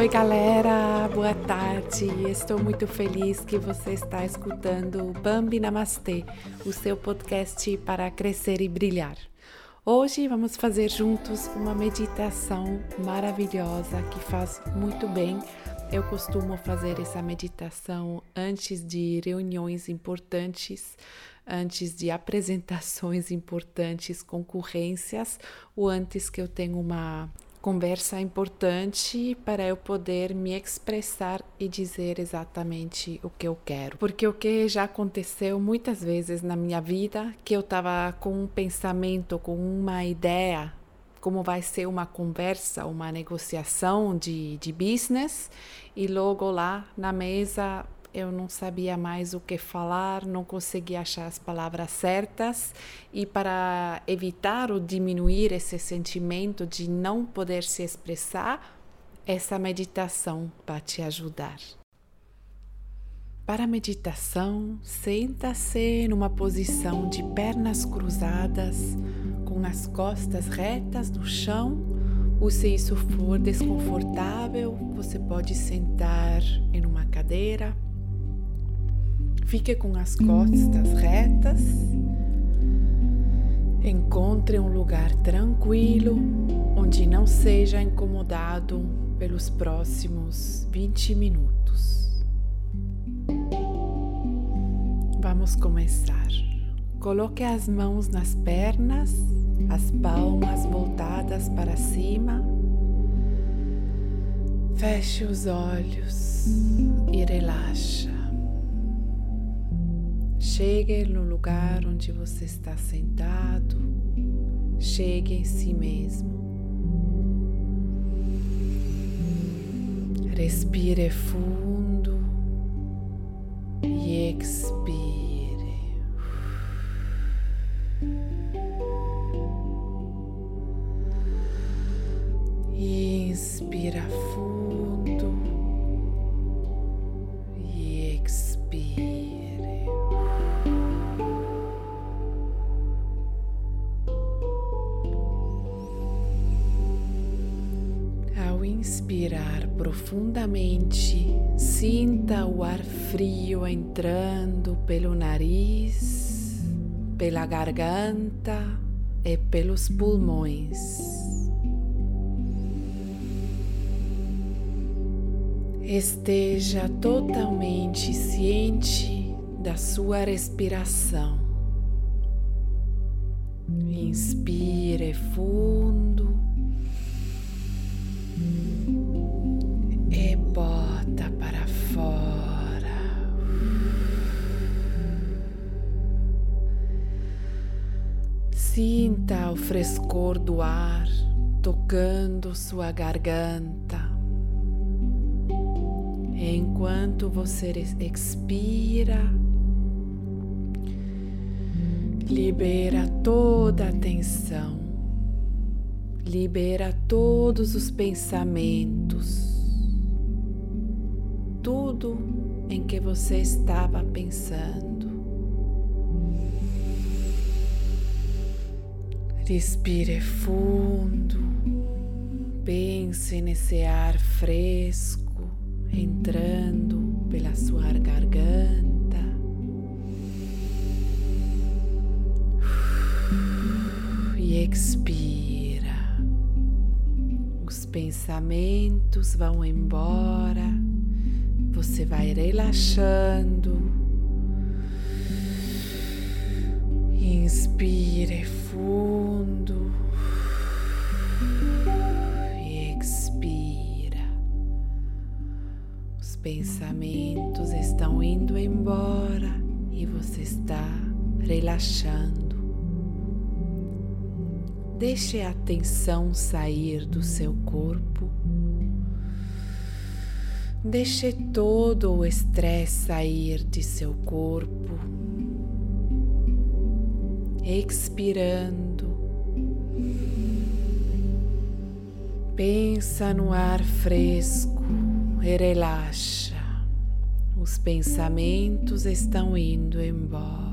Oi, galera, boa tarde. Estou muito feliz que você está escutando Bambi Namastê, o seu podcast para crescer e brilhar. Hoje vamos fazer juntos uma meditação maravilhosa que faz muito bem. Eu costumo fazer essa meditação antes de reuniões importantes, antes de apresentações importantes, concorrências, ou antes que eu tenho uma conversa importante para eu poder me expressar e dizer exatamente o que eu quero. Porque o que já aconteceu muitas vezes na minha vida, que eu estava com um pensamento, com uma ideia, como vai ser uma conversa, uma negociação de, de business, e logo lá na mesa eu não sabia mais o que falar, não conseguia achar as palavras certas e para evitar ou diminuir esse sentimento de não poder se expressar, essa meditação vai te ajudar. Para a meditação, senta-se numa posição de pernas cruzadas, com as costas retas no chão, ou se isso for desconfortável, você pode sentar em uma cadeira Fique com as costas retas. Encontre um lugar tranquilo onde não seja incomodado pelos próximos 20 minutos. Vamos começar. Coloque as mãos nas pernas, as palmas voltadas para cima. Feche os olhos e relaxa. Chegue no lugar onde você está sentado, chegue em si mesmo. Respire fundo e expire. Inspira fundo inspirar profundamente, sinta o ar frio entrando pelo nariz, pela garganta e pelos pulmões. Esteja totalmente ciente da sua respiração. Inspire fundo Sinta o frescor do ar tocando sua garganta. Enquanto você expira, libera toda a tensão, libera todos os pensamentos, tudo em que você estava pensando. Respire fundo, pense nesse ar fresco entrando pela sua garganta. E expira. Os pensamentos vão embora, você vai relaxando. Inspire fundo e expira. Os pensamentos estão indo embora e você está relaxando. Deixe a tensão sair do seu corpo. Deixe todo o estresse sair de seu corpo expirando. Pensa no ar fresco e relaxa. Os pensamentos estão indo embora.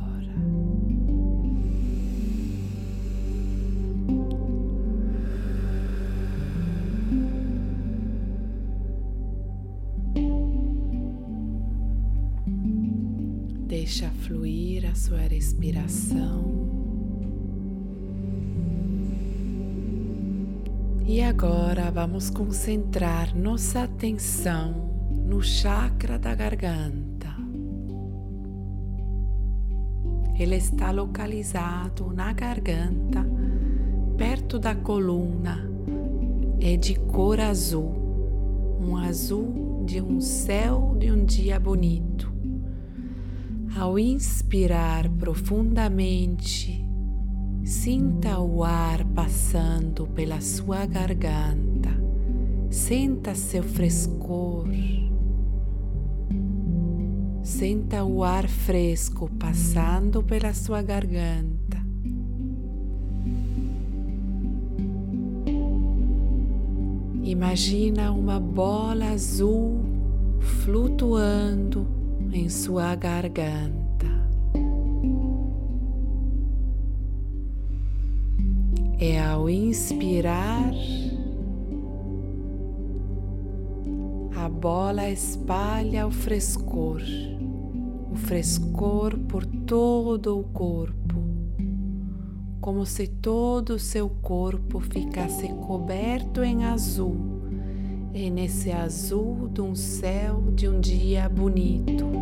Deixa fluir a sua respiração. E agora vamos concentrar nossa atenção no chakra da garganta. Ele está localizado na garganta, perto da coluna, é de cor azul, um azul de um céu de um dia bonito. Ao inspirar profundamente, Sinta o ar passando pela sua garganta. Sinta seu frescor. Sinta o ar fresco passando pela sua garganta. Imagina uma bola azul flutuando em sua garganta. é ao inspirar, a bola espalha o frescor, o frescor por todo o corpo, como se todo o seu corpo ficasse coberto em azul, e nesse azul de um céu de um dia bonito.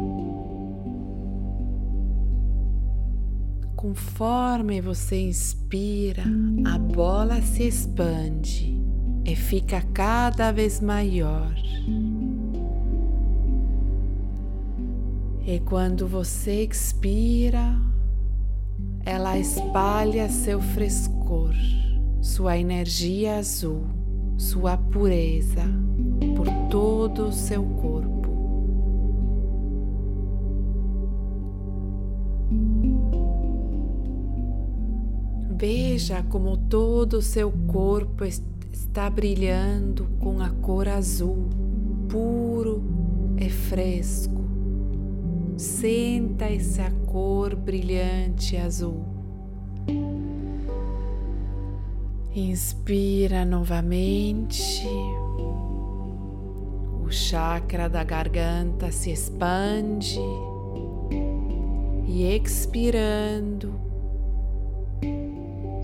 Conforme você inspira, a bola se expande e fica cada vez maior. E quando você expira, ela espalha seu frescor, sua energia azul, sua pureza por todo o seu corpo. Veja como todo o seu corpo está brilhando com a cor azul, puro e fresco. Senta essa cor brilhante azul. Inspira novamente. O chakra da garganta se expande e expirando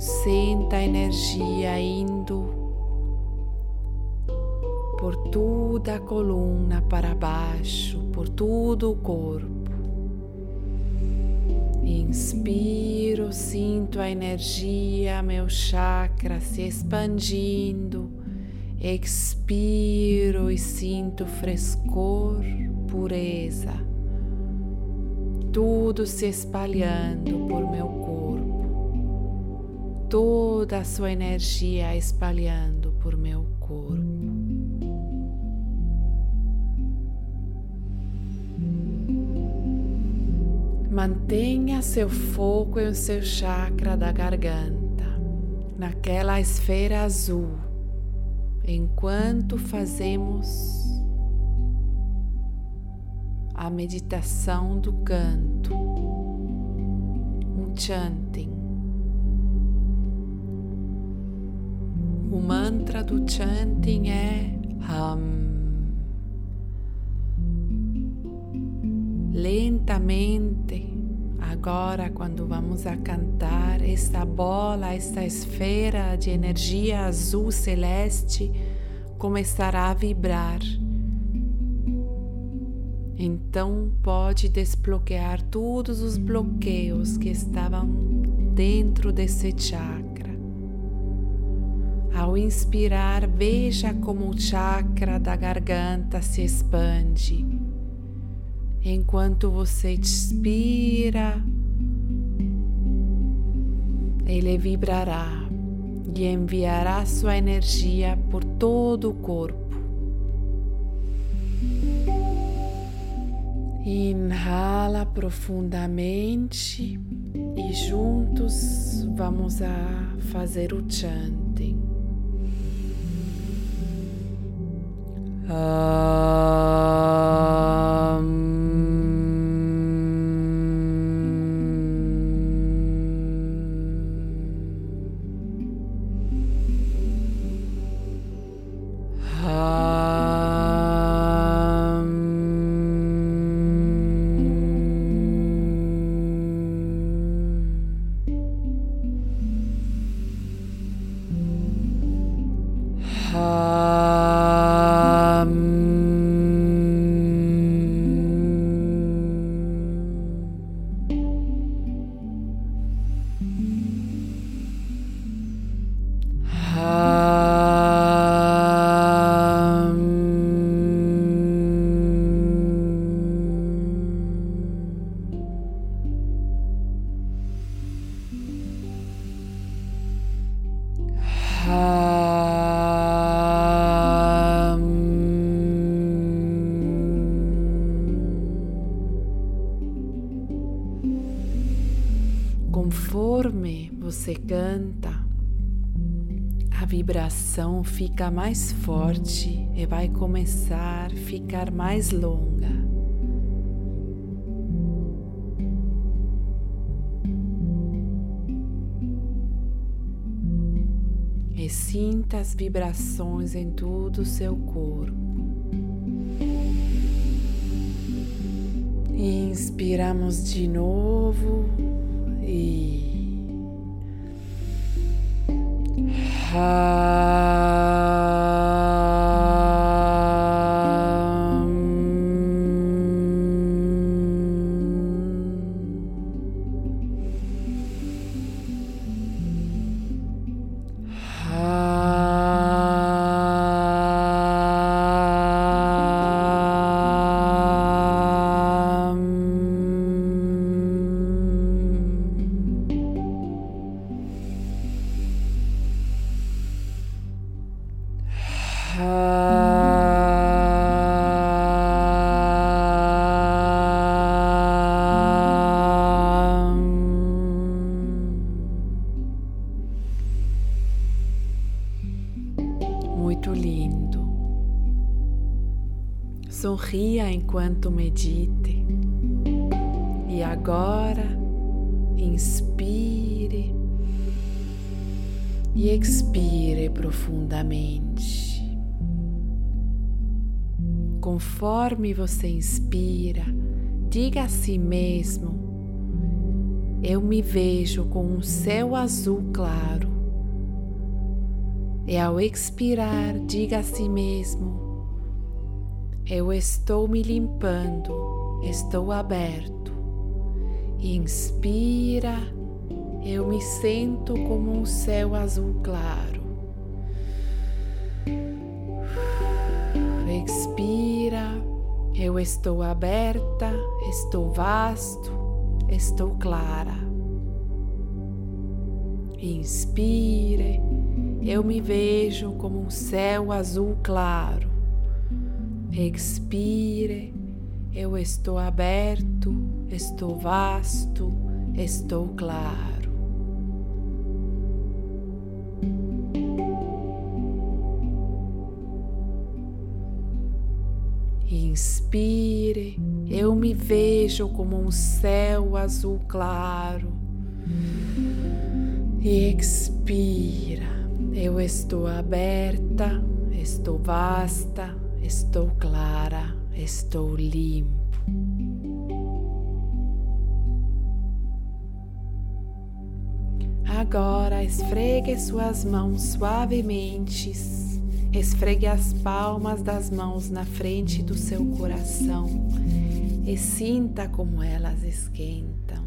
Senta a energia indo por toda a coluna para baixo, por todo o corpo. Inspiro, sinto a energia, meu chakra se expandindo. Expiro e sinto frescor, pureza, tudo se espalhando por meu toda a sua energia espalhando por meu corpo. Mantenha seu foco em seu chakra da garganta, naquela esfera azul, enquanto fazemos a meditação do canto, um chanting. Mantra do chanting é. Lentamente, agora, quando vamos a cantar, esta bola, esta esfera de energia azul celeste começará a vibrar. Então pode desbloquear todos os bloqueios que estavam dentro desse chakra. Ao inspirar, veja como o chakra da garganta se expande. Enquanto você expira, ele vibrará e enviará sua energia por todo o corpo. Inhala profundamente e juntos vamos a fazer o chanting. Ha. Uh... você canta, a vibração fica mais forte e vai começar a ficar mais longa. E sinta as vibrações em todo o seu corpo. Inspiramos de novo e. Muito Sorria enquanto medite. E agora, inspire e expire profundamente. Conforme você inspira, diga a si mesmo: Eu me vejo com um céu azul claro. E ao expirar, diga a si mesmo: Eu estou me limpando, estou aberto. Inspira, eu me sinto como um céu azul claro. Expira, eu estou aberta, estou vasto, estou clara. Inspire, eu me vejo como um céu azul claro. Expire, eu estou aberto, estou vasto, estou claro. Inspire, eu me vejo como um céu azul claro. E expira, eu estou aberta, estou vasta, estou clara, estou limpo. Agora esfregue suas mãos suavemente Esfregue as palmas das mãos na frente do seu coração e sinta como elas esquentam.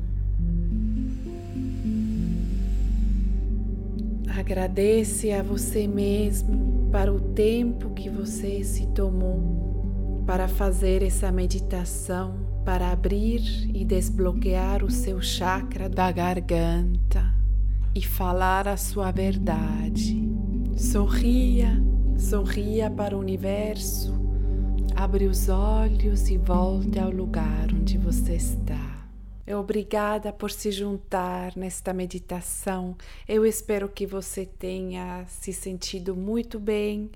Agradece a você mesmo para o tempo que você se tomou para fazer essa meditação, para abrir e desbloquear o seu chakra da garganta e falar a sua verdade. Sorria Sorria para o universo, abre os olhos e volte ao lugar onde você está. Obrigada por se juntar nesta meditação. Eu espero que você tenha se sentido muito bem.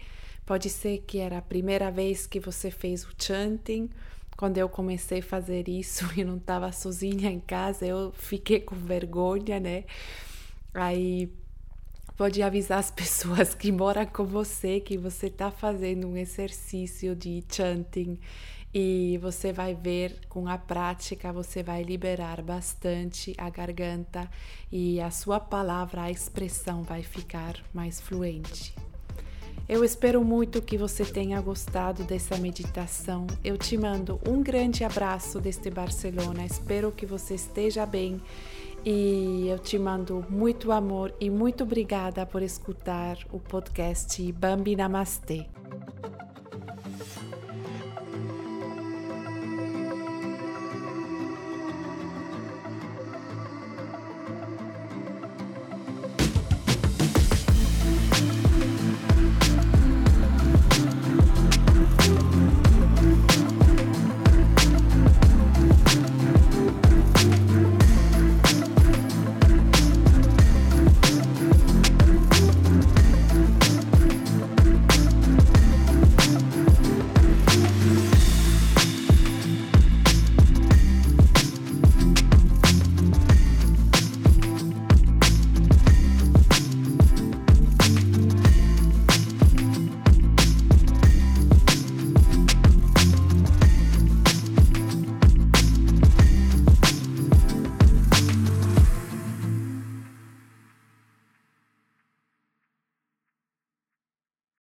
Pode ser que era a primeira vez que você fez o chanting. Quando eu comecei a fazer isso e não estava sozinha em casa, eu fiquei com vergonha, né? Aí pode avisar as pessoas que moram com você que você está fazendo um exercício de chanting e você vai ver com a prática você vai liberar bastante a garganta e a sua palavra, a expressão vai ficar mais fluente. Eu espero muito que você tenha gostado dessa meditação. Eu te mando um grande abraço desde Barcelona. Espero que você esteja bem e eu te mando muito amor e muito obrigada por escutar o podcast Bambi Namastê.